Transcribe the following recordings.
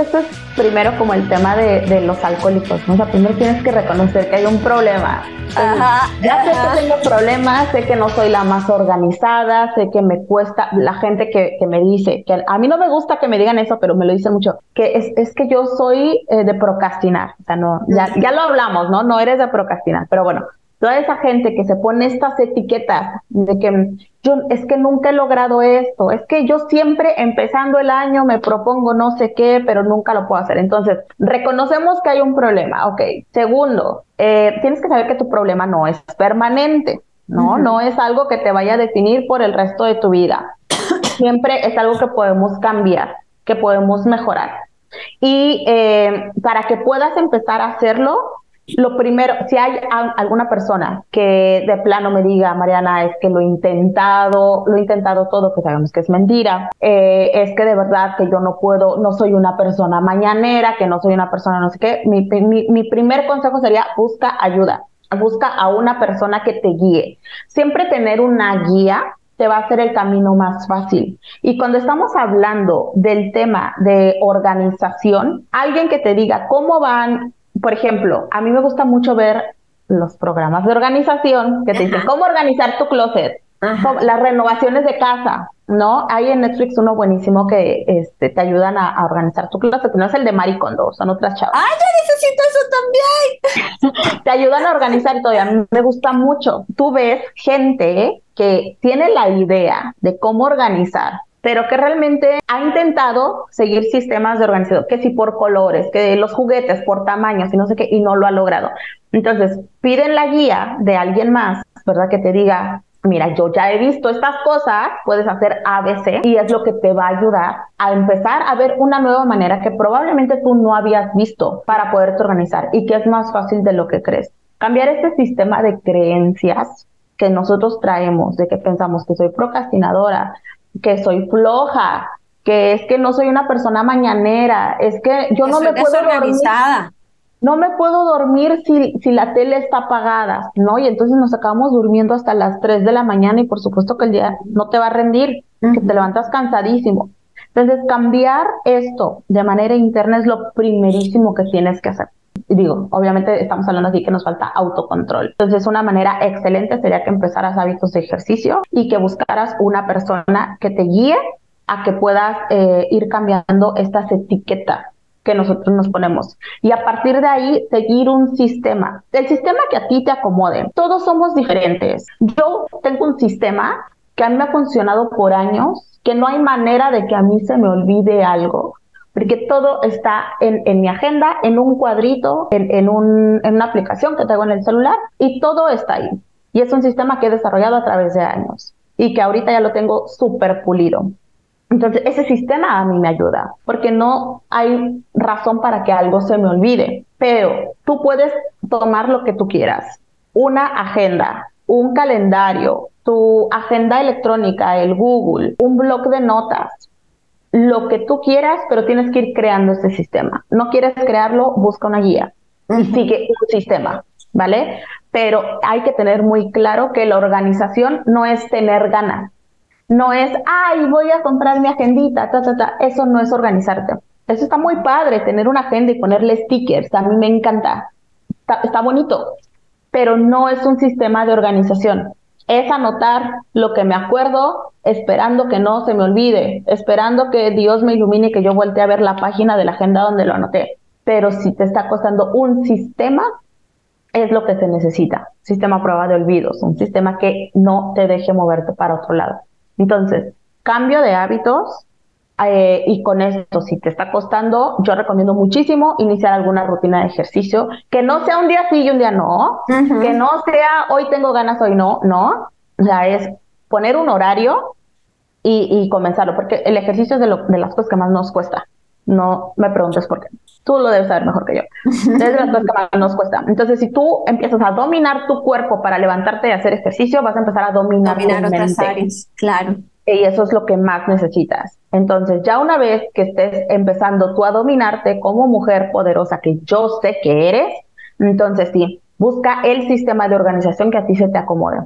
que esto es primero como el tema de, de los alcohólicos, ¿no? O sea, primero tienes que reconocer que hay un problema. Ajá, ya sé ajá. que tengo problemas, sé que no soy la más organizada, sé que me cuesta, la gente que, que me dice, que a mí no me gusta que me digan eso, pero me lo dicen mucho, que es, es que yo soy eh, de procrastinar, o sea, no, ya, ya lo hablamos, ¿no? No eres de procrastinar, pero bueno, toda esa gente que se pone estas etiquetas de que yo es que nunca he logrado esto, es que yo siempre empezando el año me propongo no sé qué, pero nunca lo puedo hacer. Entonces, reconocemos que hay un problema, ok. Segundo, eh, tienes que saber que tu problema no es permanente, ¿no? No es algo que te vaya a definir por el resto de tu vida. Siempre es algo que podemos cambiar, que podemos mejorar. Y eh, para que puedas empezar a hacerlo, lo primero, si hay alguna persona que de plano me diga, Mariana, es que lo he intentado, lo he intentado todo, que sabemos que es mentira, eh, es que de verdad que yo no puedo, no soy una persona mañanera, que no soy una persona no sé qué, mi, mi, mi primer consejo sería busca ayuda, busca a una persona que te guíe. Siempre tener una guía te va a hacer el camino más fácil. Y cuando estamos hablando del tema de organización, alguien que te diga cómo van, por ejemplo, a mí me gusta mucho ver los programas de organización que te dicen Ajá. cómo organizar tu closet, Ajá. las renovaciones de casa, ¿no? Hay en Netflix uno buenísimo que este, te ayudan a, a organizar tu closet, no es el de Marie Kondo, son otras chavas ¡Ay, yo necesito eso también! te ayudan a organizar todo y a mí me gusta mucho. Tú ves gente que tiene la idea de cómo organizar, pero que realmente ha intentado seguir sistemas de organización, que si por colores, que los juguetes por tamaños y no sé qué, y no lo ha logrado. Entonces, piden la guía de alguien más, ¿verdad? Que te diga, mira, yo ya he visto estas cosas, puedes hacer ABC y es lo que te va a ayudar a empezar a ver una nueva manera que probablemente tú no habías visto para poderte organizar y que es más fácil de lo que crees. Cambiar este sistema de creencias que nosotros traemos, de que pensamos que soy procrastinadora, que soy floja, que es que no soy una persona mañanera, es que yo Que no me puedo dormir no me puedo dormir si, si la tele está apagada, ¿no? Y entonces nos acabamos durmiendo hasta las 3 de la mañana y por supuesto que el día no te va a rendir, que te levantas cansadísimo. Entonces, cambiar esto de manera interna es lo primerísimo que tienes que hacer. Digo, obviamente estamos hablando así que nos falta autocontrol. Entonces, una manera excelente sería que empezaras hábitos de ejercicio y que buscaras una persona que te guíe a que puedas eh, ir cambiando estas etiquetas que nosotros nos ponemos. Y a partir de ahí, seguir un sistema. El sistema que a ti te acomode. Todos somos diferentes. Yo tengo un sistema que a mí me ha funcionado por años, que no hay manera de que a mí se me olvide algo, porque todo está en, mi agenda, en un cuadrito, en, en una aplicación que tengo en el celular, y todo está ahí. Y es un sistema que he desarrollado a través de años y que ahorita ya lo tengo súper pulido. Entonces, ese sistema a mí me ayuda, porque no hay razón para que algo se me olvide, pero tú puedes tomar lo que tú quieras, una agenda, un calendario, tu agenda electrónica, el Google, un blog de notas, lo que tú quieras, pero tienes que ir creando este sistema. No quieres crearlo, busca una guía y sigue un sistema, ¿vale? Pero hay que tener muy claro que la organización no es tener ganas, no es, ay, voy a comprar mi agendita, ta, ta, ta. Eso no es organizarte. Eso está muy padre, tener una agenda y ponerle stickers. A mí me encanta. Está, está bonito, pero no es un sistema de organización. Es anotar lo que me acuerdo, esperando que no se me olvide, esperando que Dios me ilumine y que yo voltee a ver la página de la agenda donde lo anoté. Pero si te está costando un sistema, es lo que se necesita. Sistema a prueba de olvidos, un sistema que no te deje moverte para otro lado. Entonces, cambio de hábitos eh, y con esto, si te está costando, yo recomiendo muchísimo iniciar alguna rutina de ejercicio, que no sea un día sí y un día no, que no sea hoy tengo ganas, hoy no, no. O sea, es poner un horario y, y comenzarlo, porque el ejercicio es de, lo- de las cosas que más nos cuesta. No me preguntes por qué. Tú lo debes saber mejor que yo. Es de las cosas que más nos cuesta. Entonces, si tú empiezas a dominar tu cuerpo para levantarte y hacer ejercicio, vas a empezar a dominar, Dominar otras áreas, claro. Y eso es lo que más necesitas. Entonces, ya una vez que estés empezando tú a dominarte como mujer poderosa, que yo sé que eres, entonces sí, busca el sistema de organización que a ti se te acomode,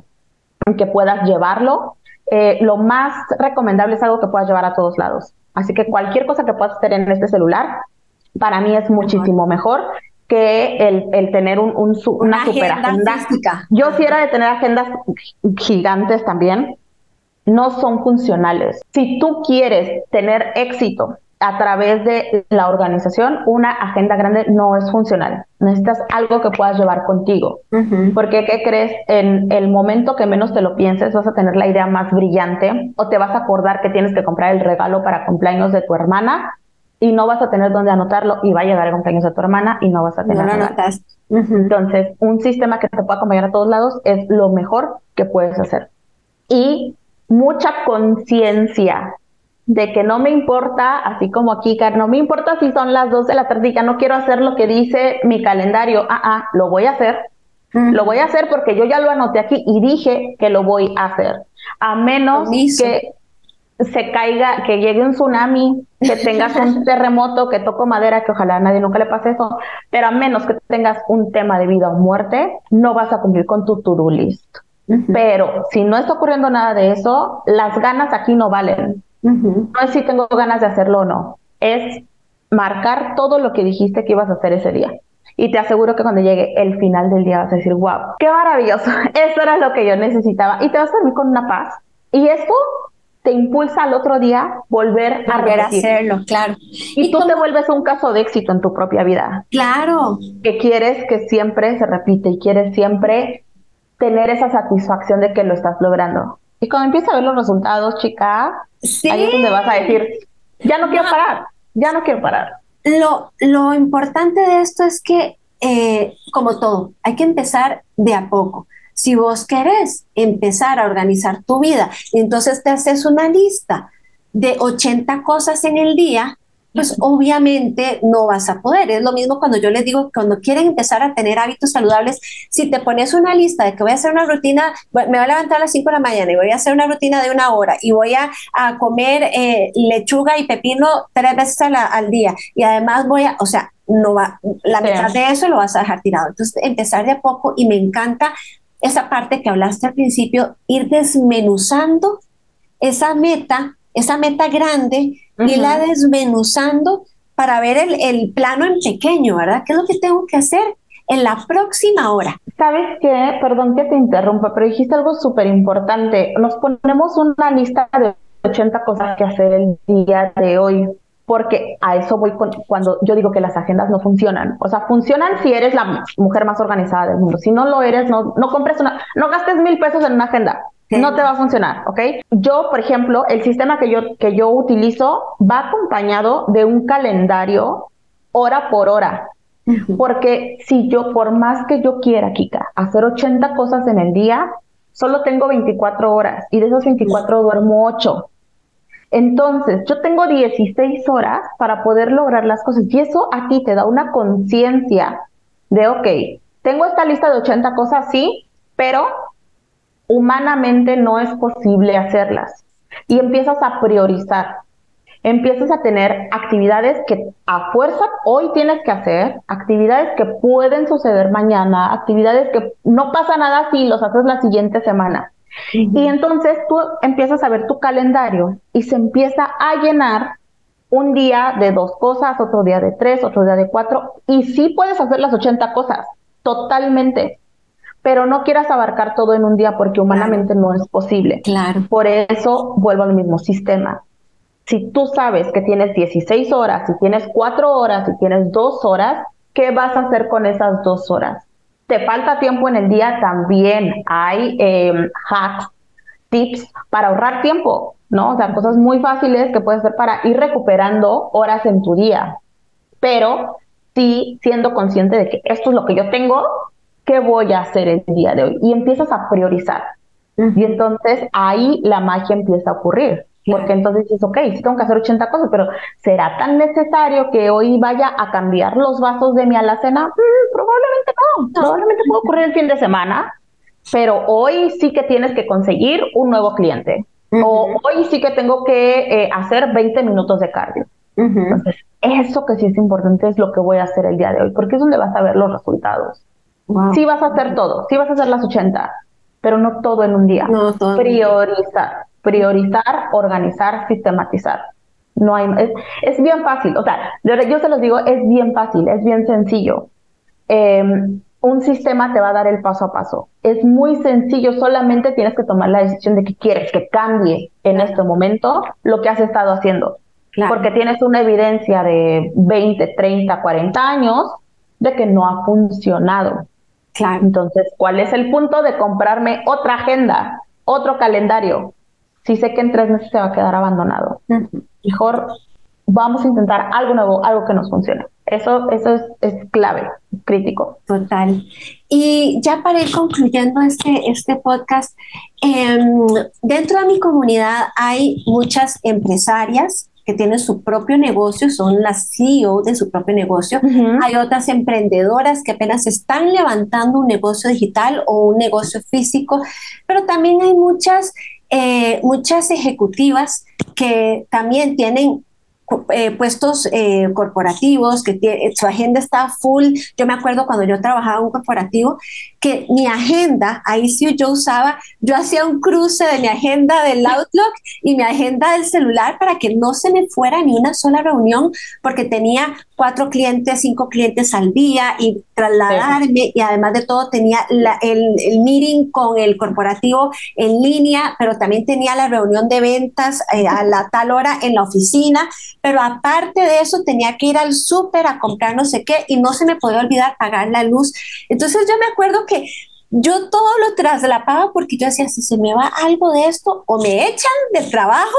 que puedas llevarlo. Eh, lo más recomendable es algo que puedas llevar a todos lados. Así que cualquier cosa que puedas hacer en este celular, para mí es muchísimo mejor que el, el tener un, un una, super agenda. Yo si era de tener agendas gigantes también, no son funcionales. Si tú quieres tener éxito a través de la organización, una agenda grande no es funcional. Necesitas algo que puedas llevar contigo. Porque, ¿qué crees? En el momento que menos te lo pienses, vas a tener la idea más brillante o te vas a acordar que tienes que comprar el regalo para cumpleaños de tu hermana y no vas a tener dónde anotarlo y va a llegar el cumpleaños de tu hermana y no vas a tener no Entonces, un sistema que te pueda acompañar a todos lados es lo mejor que puedes hacer. Y mucha conciencia de que no me importa, así como aquí, no me importa si son las dos de la tarde y ya no quiero hacer lo que dice mi calendario. Ah, ah, lo voy a hacer. Lo voy a hacer porque yo ya lo anoté aquí y dije que lo voy a hacer. A menos que se caiga, que llegue un tsunami, que tengas un terremoto, que toco madera, que ojalá a nadie nunca le pase eso, pero a menos que tengas un tema de vida o muerte, no vas a cumplir con tu to-do list. Pero si no está ocurriendo nada de eso, las ganas aquí no valen. No es si tengo ganas de hacerlo o no, es marcar todo lo que dijiste que ibas a hacer ese día. Y te aseguro que cuando llegue el final del día vas a decir, wow, qué maravilloso, eso era lo que yo necesitaba. Y te vas a dormir con una paz. Y esto te impulsa al otro día volver a volver a hacerlo, claro. Y, tú te vuelves un caso de éxito en tu propia vida. Claro. Que quieres que siempre se repite y quieres siempre tener esa satisfacción de que lo estás logrando. Y cuando empiezas a ver los resultados, chica, ahí es donde vas a decir, ya no quiero parar, ya no quiero parar. Lo, lo importante de esto es que, eh, como todo, hay que empezar de a poco. Si vos querés empezar a organizar tu vida, entonces te haces una lista de 80 cosas en el día, pues obviamente no vas a poder. Es lo mismo cuando yo les digo, cuando quieren empezar a tener hábitos saludables, si te pones una lista de que voy a hacer una rutina, me voy a levantar a las 5 de la mañana y voy a hacer una rutina de una hora y voy a, comer eh, lechuga y pepino tres veces al día y además voy a, o sea, no va, la mitad de eso lo vas a dejar tirado. Entonces, empezar de a poco y me encanta esa parte que hablaste al principio, ir desmenuzando esa meta, esa meta grande, y la desmenuzando para ver el, el, plano en pequeño, ¿verdad? ¿Qué es lo que tengo que hacer en la próxima hora? ¿Sabes qué? Perdón que te interrumpa, pero dijiste algo súper importante. Nos ponemos una lista de 80 cosas que hacer el día de hoy porque a eso voy cuando yo digo que las agendas no funcionan. O sea, funcionan si eres la mujer más organizada del mundo. Si no lo eres, no, no compres una, no gastes mil pesos en una agenda. No te va a funcionar, ¿ok? Yo, por ejemplo, el sistema que yo, que yo utilizo va acompañado de un calendario hora por hora. Porque si yo, por más que yo quiera, Kika, hacer 80 cosas en el día, solo tengo 24 horas y de esos 24 duermo 8. Entonces, yo tengo 16 horas para poder lograr las cosas y eso a ti te da una conciencia de, ok, tengo esta lista de 80 cosas, sí, pero humanamente no es posible hacerlas. Y empiezas a priorizar, empiezas a tener actividades que a fuerza hoy tienes que hacer, actividades que pueden suceder mañana, actividades que no pasa nada si los haces la siguiente semana. Y entonces tú empiezas a ver tu calendario y se empieza a llenar un día de dos cosas, otro día de tres, otro día de cuatro, y sí puedes hacer las 80 cosas, totalmente, pero no quieras abarcar todo en un día porque humanamente no es posible. Claro. Por eso vuelvo al mismo sistema. Si tú sabes que tienes 16 horas, si tienes cuatro horas, si tienes dos horas, ¿qué vas a hacer con esas dos horas? te falta tiempo en el día, también hay em, hacks, tips para ahorrar tiempo, ¿no? O sea, cosas muy fáciles que puedes hacer para ir recuperando horas en tu día, pero sí siendo consciente de que esto es lo que yo tengo, ¿qué voy a hacer el día de hoy? Y empiezas a priorizar. Y entonces ahí la magia empieza a ocurrir. Porque entonces dices, ok, sí tengo que hacer 80 cosas, pero ¿será tan necesario que hoy vaya a cambiar los vasos de mi alacena? Mm, probablemente no. Probablemente puede ocurrir el fin de semana, pero hoy sí que tienes que conseguir un nuevo cliente. O hoy sí que tengo que eh, hacer 20 minutos de cardio. Entonces, eso que sí es importante es lo que voy a hacer el día de hoy, porque es donde vas a ver los resultados. Sí vas a hacer todo, sí vas a hacer las 80, pero no todo en un día. No, todo Priorizar priorizar, organizar, sistematizar. No hay, es, es bien fácil, o sea, yo se los digo, es bien fácil, es bien sencillo. Em, un sistema te va a dar el paso a paso. Es muy sencillo, solamente tienes que tomar la decisión de que quieres que cambie en este momento lo que has estado haciendo. Porque tienes una evidencia de 20, 30, 40 años de que no ha funcionado. Claro. Entonces, ¿cuál es el punto de comprarme otra agenda, otro calendario? Si sé que en tres meses se va a quedar abandonado. Mejor vamos a intentar algo nuevo, algo que nos funcione. Eso, eso es, clave, crítico. Total. Y ya para ir concluyendo este, este podcast, em, dentro de mi comunidad hay muchas empresarias que tienen su propio negocio, son las CEO de su propio negocio. Hay otras emprendedoras que apenas están levantando un negocio digital o un negocio físico, pero también hay muchas, eh, muchas ejecutivas que también tienen eh, puestos eh, corporativos, que su agenda está full. Yo me acuerdo cuando yo trabajaba en un corporativo, que mi agenda, ahí sí yo usaba, yo hacía un cruce de mi agenda del Outlook y mi agenda del celular para que no se me fuera ni una sola reunión, porque tenía cuatro clientes, cinco clientes al día y trasladarme y además de todo tenía el, el, meeting con el corporativo en línea, pero también tenía la reunión de ventas eh, a la tal hora en la oficina, pero aparte de eso tenía que ir al súper a comprar no sé qué y no se me podía olvidar pagar la luz. Entonces yo me acuerdo que yo todo lo traslapaba porque yo decía, si se me va algo de esto, o me echan del trabajo,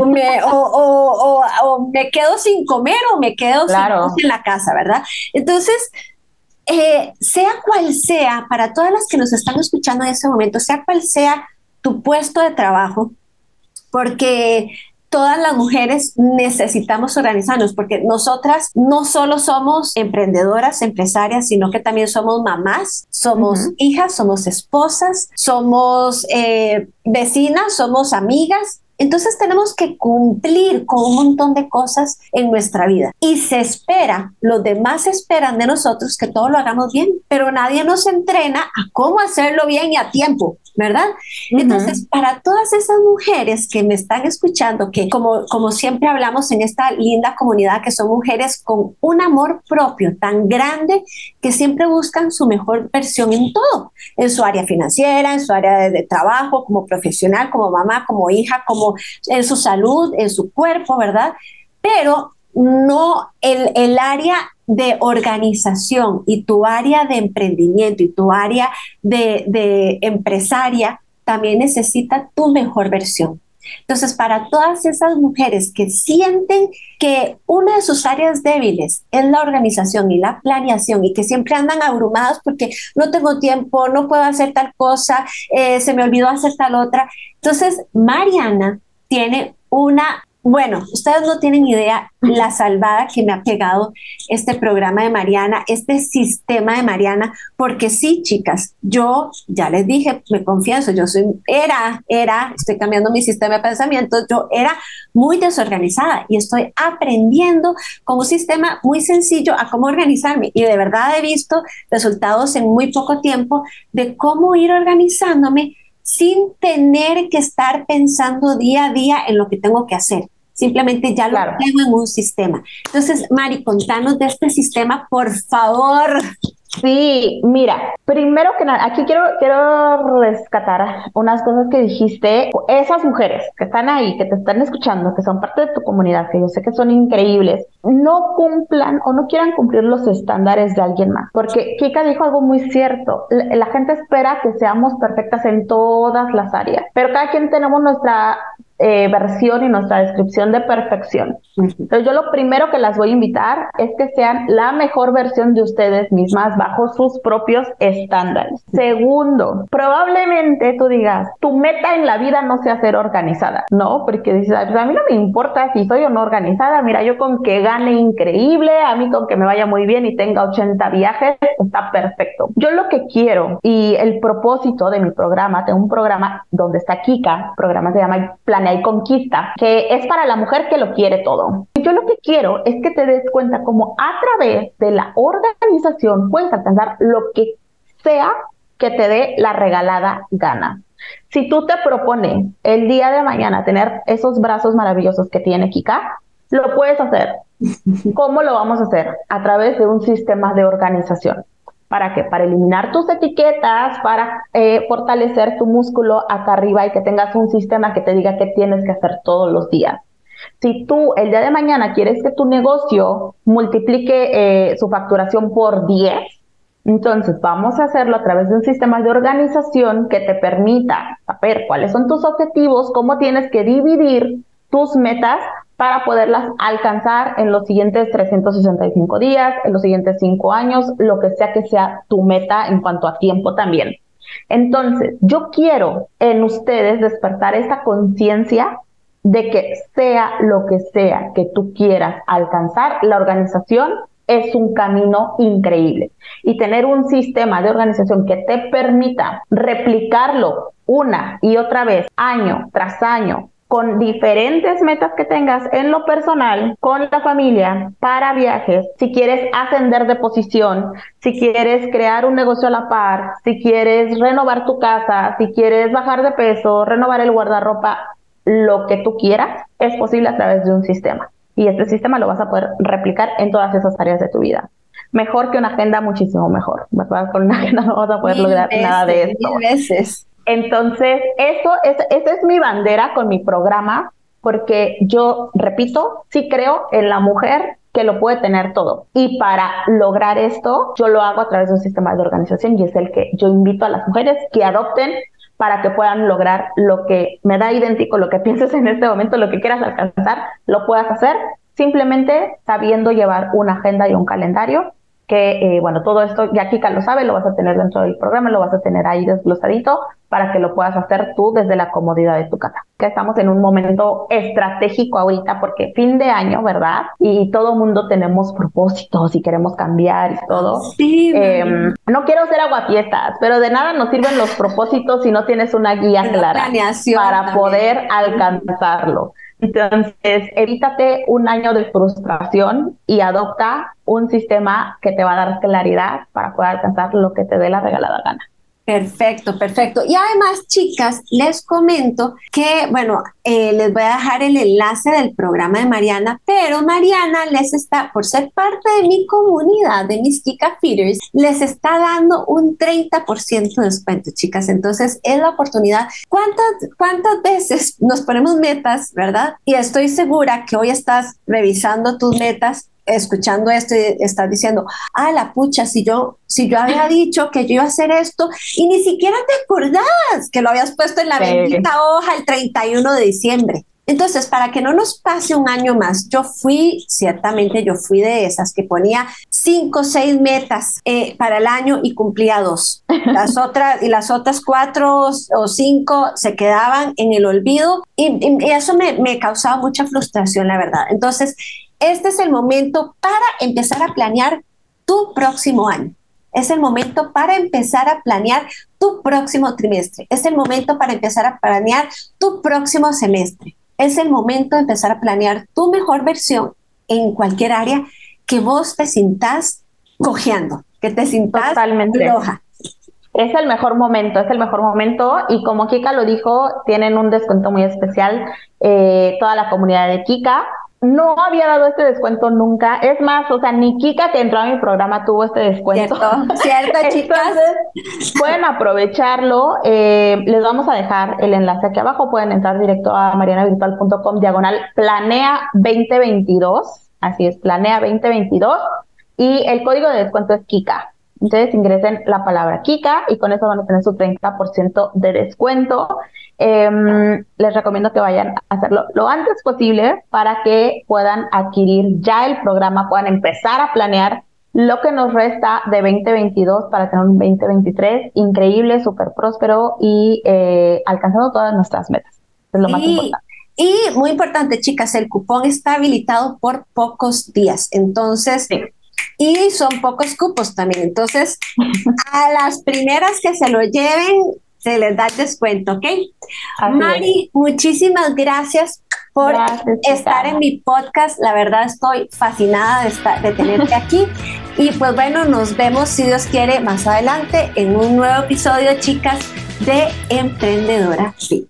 o me, o, me quedo sin comer, o me quedo sin en la casa, ¿verdad? Entonces, eh, sea cual sea, para todas las que nos están escuchando en ese momento, sea cual sea tu puesto de trabajo, porque todas las mujeres necesitamos organizarnos porque nosotras no solo somos emprendedoras, empresarias, sino que también somos mamás, somos hijas, somos esposas, somos eh, vecinas, somos amigas. Entonces tenemos que cumplir con un montón de cosas en nuestra vida. Y se espera, los demás esperan de nosotros que todo lo hagamos bien, pero nadie nos entrena a cómo hacerlo bien y a tiempo. ¿verdad? Entonces, para todas esas mujeres que me están escuchando, que como, como siempre hablamos en esta linda comunidad, que son mujeres con un amor propio tan grande que siempre buscan su mejor versión en todo, en su área financiera, en su área de, trabajo, como profesional, como mamá, como hija, como en su salud, en su cuerpo, ¿verdad? Pero no el, el área de organización y tu área de emprendimiento y tu área de, empresaria también necesita tu mejor versión. Entonces, para todas esas mujeres que sienten que una de sus áreas débiles es la organización y la planeación y que siempre andan abrumadas porque no tengo tiempo, no puedo hacer tal cosa, eh, se me olvidó hacer tal otra. Entonces, Mariana tiene una bueno, ustedes no tienen idea la salvada que me ha pegado este programa de Mariana, este sistema de Mariana, porque sí, chicas, yo ya les dije, me confieso, yo soy, era, era, estoy cambiando mi sistema de pensamiento, yo era muy desorganizada y estoy aprendiendo con un sistema muy sencillo a cómo organizarme. Y de verdad he visto resultados en muy poco tiempo de cómo ir organizándome sin tener que estar pensando día a día en lo que tengo que hacer. Simplemente ya lo tengo en un sistema. Entonces, Mari, contanos de este sistema, por favor. Sí, mira, primero que nada, aquí quiero, quiero rescatar unas cosas que dijiste. Esas mujeres que están ahí, que te están escuchando, que son parte de tu comunidad, que yo sé que son increíbles, no cumplan o no quieran cumplir los estándares de alguien más. Porque Kika dijo algo muy cierto. La, la gente espera que seamos perfectas en todas las áreas, pero cada quien tenemos nuestra eh, versión y nuestra descripción de perfección. Entonces yo lo primero que las voy a invitar es que sean la mejor versión de ustedes mismas bajo sus propios estándares. Segundo, probablemente tú digas, tu meta en la vida no sea ser organizada, ¿no? Porque dices, pues a mí no me importa si soy o no organizada, mira, yo con que gane increíble, a mí con que me vaya muy bien y tenga 80 viajes, está perfecto. Yo lo que quiero y el propósito de mi programa, tengo un programa donde está Kika, programa se llama Planeta y conquista, que es para la mujer que lo quiere todo. Yo lo que quiero es que te des cuenta como a través de la organización puedes alcanzar lo que sea que te dé la regalada gana. Si tú te propones el día de mañana tener esos brazos maravillosos que tiene Kika, lo puedes hacer. ¿Cómo lo vamos a hacer? A través de un sistema de organización. ¿Para qué? Para eliminar tus etiquetas, para eh, fortalecer tu músculo acá arriba y que tengas un sistema que te diga qué tienes que hacer todos los días. Si tú el día de mañana quieres que tu negocio multiplique eh, su facturación por 10, entonces vamos a hacerlo a través de un sistema de organización que te permita saber cuáles son tus objetivos, cómo tienes que dividir tus metas para poderlas alcanzar en los siguientes 365 días, en los siguientes 5 años, lo que sea que sea tu meta en cuanto a tiempo también. Entonces, yo quiero en ustedes despertar esta conciencia de que sea lo que sea que tú quieras alcanzar, la organización es un camino increíble. Y tener un sistema de organización que te permita replicarlo una y otra vez, año tras año, con diferentes metas que tengas en lo personal, con la familia, para viajes, si quieres ascender de posición, si quieres crear un negocio a la par, si quieres renovar tu casa, si quieres bajar de peso, renovar el guardarropa, lo que tú quieras, es posible a través de un sistema. Y este sistema lo vas a poder replicar en todas esas áreas de tu vida mejor que una agenda, muchísimo mejor. Con una agenda no vas a poder lograr nada de esto. Veces. Entonces, eso es, esa es mi bandera con mi programa, porque yo, repito, sí creo en la mujer que lo puede tener todo. Y para lograr esto, yo lo hago a través de un sistema de organización y es el que yo invito a las mujeres que adopten para que puedan lograr lo que me da idéntico, lo que pienses en este momento, lo que quieras alcanzar, lo puedas hacer simplemente sabiendo llevar una agenda y un calendario que, eh, bueno, todo esto ya Kika lo sabe, lo vas a tener dentro del programa, lo vas a tener ahí desglosadito para que lo puedas hacer tú desde la comodidad de tu casa. Que estamos en un momento estratégico ahorita porque fin de año, ¿verdad? Y todo mundo tenemos propósitos y queremos cambiar y todo. Sí. Em, no quiero ser aguafiestas, pero de nada nos sirven los propósitos si no tienes una guía clara para poder alcanzarlo. Entonces, evítate un año de frustración y adopta un sistema que te va a dar claridad para poder alcanzar lo que te dé la regalada gana. Perfecto, perfecto. Y además, chicas, les comento que, bueno, eh, les voy a dejar el enlace del programa de Mariana, pero Mariana les está, por ser parte de mi comunidad, de mis Kika Feeders, les está dando un 30% de descuento, chicas. Entonces, es la oportunidad. ¿Cuántas, ¿Cuántas veces nos ponemos metas, verdad? Y estoy segura que hoy estás revisando tus metas escuchando esto y estás diciendo, ah, la pucha, si yo, si yo había dicho que yo iba a hacer esto y ni siquiera te acordás que lo habías puesto en la bendita hoja el 31 de diciembre. Entonces, para que no nos pase un año más, yo fui, ciertamente yo fui de esas que ponía cinco o seis metas eh, para el año y cumplía dos. Las otras, y las otras cuatro o cinco se quedaban en el olvido y, y eso me, me causaba mucha frustración, la verdad. Entonces, este es el momento para empezar a planear tu próximo año. Es el momento para empezar a planear tu próximo trimestre. Es el momento para empezar a planear tu próximo semestre. Es el momento de empezar a planear tu mejor versión en cualquier área que vos te sintas cojeando, que te sintas Totalmente. Es el mejor momento, es el mejor momento y como Kika lo dijo, tienen un descuento muy especial eh, toda la comunidad de Kika no había dado este descuento nunca. Es más, o sea, ni Kika que entró a mi programa tuvo este descuento. Cierto, cierto chicas. pueden aprovecharlo. Eh, les vamos a dejar el enlace aquí abajo. Pueden entrar directo a marianavirtual.com diagonal planea 2022. Así es, planea 2022. Y el código de descuento es Kika. Entonces ingresen la palabra Kika y con eso van a tener su 30% de descuento. Em, les recomiendo que vayan a hacerlo lo antes posible para que puedan adquirir ya el programa, puedan empezar a planear lo que nos resta de 2022 para tener un 2023 increíble, súper próspero y eh, alcanzando todas nuestras metas. Es lo más importante. Y muy importante, chicas, el cupón está habilitado por pocos días. Entonces, y son pocos cupos también. Entonces, a las primeras que se lo lleven, se les da el descuento, ¿ok? Mari, muchísimas gracias por estar en mi podcast. La verdad estoy fascinada de, estar, de tenerte aquí. Y pues bueno, nos vemos si Dios quiere más adelante en un nuevo episodio, chicas. de Emprendedora Fit.